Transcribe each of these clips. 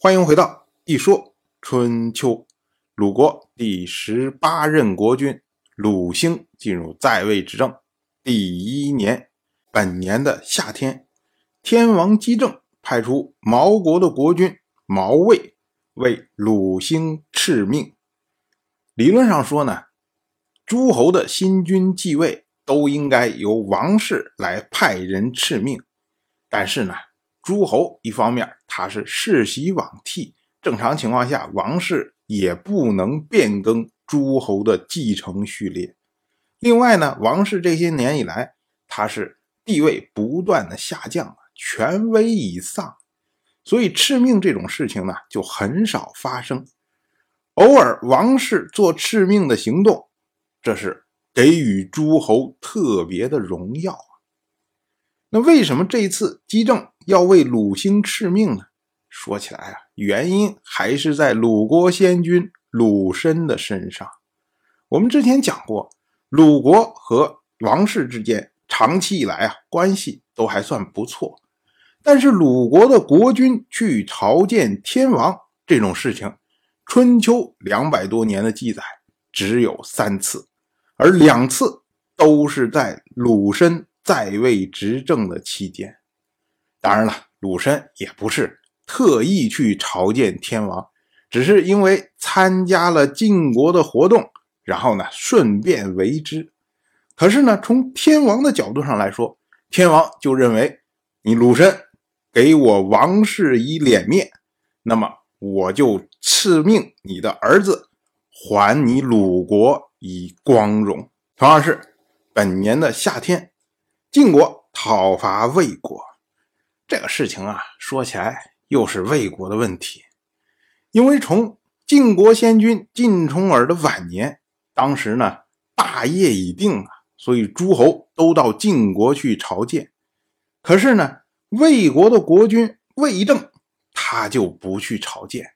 欢迎回到一说春秋。鲁国第十八任国君鲁兴进入在位执政第一年，本年的夏天，天王姬政派出毛国的国君毛卫为鲁兴敕命。理论上说呢，诸侯的新君继位都应该由王室来派人敕命，但是呢，诸侯一方面他是世袭罔替，正常情况下王室。也不能变更诸侯的继承序列。另外呢，王室这些年以来，他是地位不断的下降，权威已丧，所以敕命这种事情呢就很少发生。偶尔王室做敕命的行动，这是给予诸侯特别的荣耀。那为什么这一次姬政要为鲁兴敕命呢？说起来啊，原因还是在鲁国先君鲁申的身上。我们之前讲过，鲁国和王室之间长期以来啊关系都还算不错，但是鲁国的国君去朝见天王这种事情，春秋两百多年的记载只有三次，而两次都是在鲁申在位执政的期间。当然了，鲁申也不是。特意去朝见天王，只是因为参加了晋国的活动，然后呢顺便为之。可是呢，从天王的角度上来说，天王就认为你鲁申给我王室以脸面，那么我就赐命你的儿子还你鲁国以光荣。同样是本年的夏天，晋国讨伐魏国，这个事情啊，说起来。又是魏国的问题，因为从晋国先君晋重耳的晚年，当时呢大业已定啊，所以诸侯都到晋国去朝见。可是呢，魏国的国君魏政他就不去朝见，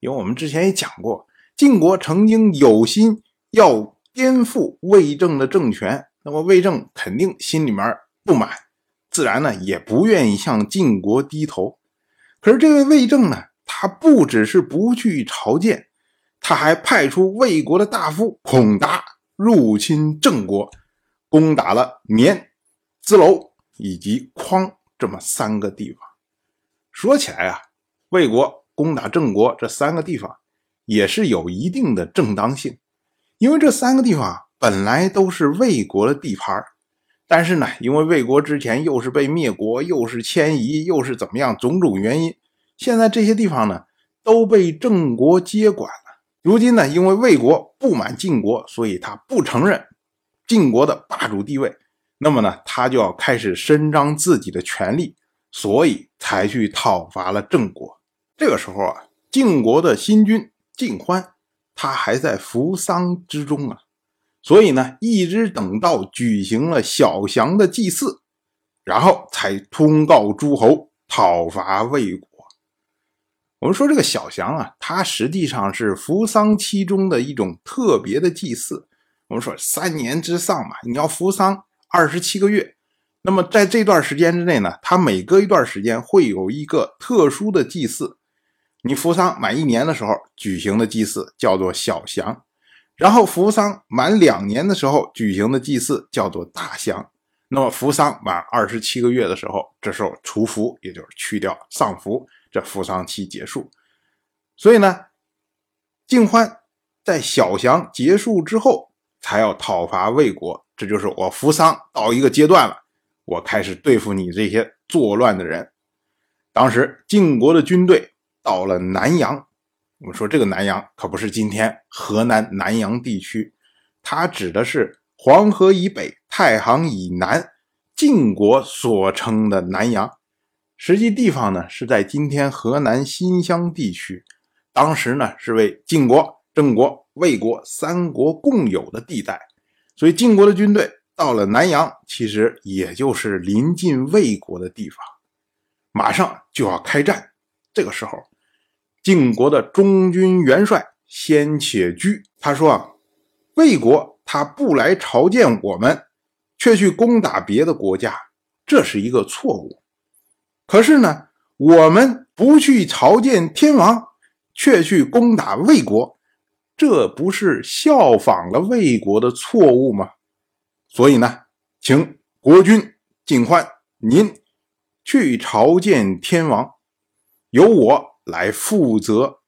因为我们之前也讲过，晋国曾经有心要颠覆魏政的政权，那么魏政肯定心里面不满，自然呢也不愿意向晋国低头。可是这位魏政呢，他不只是不去朝见，他还派出魏国的大夫孔达入侵郑国，攻打了绵、淄楼以及匡这么三个地方。说起来啊，魏国攻打郑国这三个地方也是有一定的正当性，因为这三个地方本来都是魏国的地盘但是呢，因为魏国之前又是被灭国，又是迁移，又是怎么样，种种原因，现在这些地方呢都被郑国接管了。如今呢，因为魏国不满晋国，所以他不承认晋国的霸主地位，那么呢，他就要开始伸张自己的权利，所以才去讨伐了郑国。这个时候啊，晋国的新君晋欢，他还在服丧之中啊。所以呢，一直等到举行了小祥的祭祀，然后才通告诸侯讨伐魏国。我们说这个小祥啊，它实际上是服丧期中的一种特别的祭祀。我们说三年之丧嘛，你要服丧二十七个月，那么在这段时间之内呢，它每隔一段时间会有一个特殊的祭祀。你服丧满一年的时候举行的祭祀叫做小祥。然后服丧满两年的时候举行的祭祀叫做大降，那么服丧满二十七个月的时候，这时候除服，也就是去掉丧服，这服丧期结束。所以呢，晋欢在小降结束之后才要讨伐魏国，这就是我服丧到一个阶段了，我开始对付你这些作乱的人。当时晋国的军队到了南阳。我们说这个南阳可不是今天河南南阳地区，它指的是黄河以北、太行以南晋国所称的南阳。实际地方呢是在今天河南新乡地区，当时呢是为晋国、郑国、魏国三国共有的地带。所以晋国的军队到了南阳，其实也就是临近魏国的地方，马上就要开战。这个时候。晋国的中军元帅先且居，他说啊，魏国他不来朝见我们，却去攻打别的国家，这是一个错误。可是呢，我们不去朝见天王，却去攻打魏国，这不是效仿了魏国的错误吗？所以呢，请国君尽欢，您去朝见天王，由我来负责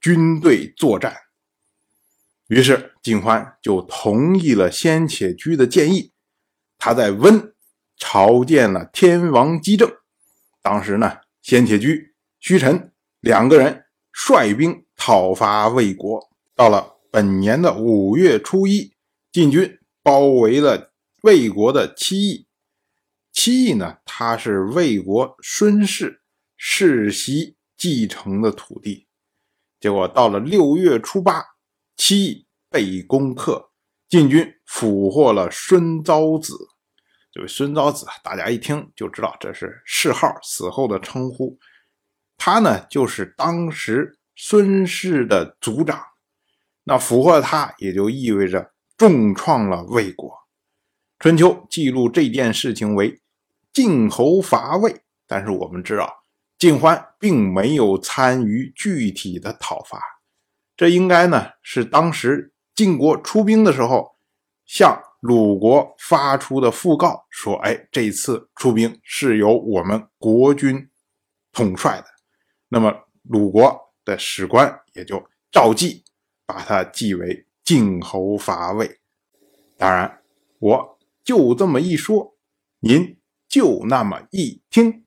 军队作战。于是晋欢就同意了先且居的建议，他在温朝见了天王姬正。当时呢，先且居、虚臣两个人率兵讨伐魏国。到了本年的五月初一，晋军包围了魏国的七邑。七邑呢，它是魏国孙氏世袭继承的土地。结果到了六月初八。七被攻克，晋军俘获了孙昭子。这位孙昭子，大家一听就知道这是谥号，死后的称呼。他呢，就是当时孙氏的族长。那俘获他，也就意味着重创了魏国。春秋记录这件事情为晋侯伐魏，但是我们知道，晋欢并没有参与具体的讨伐。这应该呢是当时晋国出兵的时候，向鲁国发出的讣告，说：“哎，这次出兵是由我们国君统帅的。”那么鲁国的史官也就照记，把他记为晋侯伐魏。当然，我就这么一说，您就那么一听，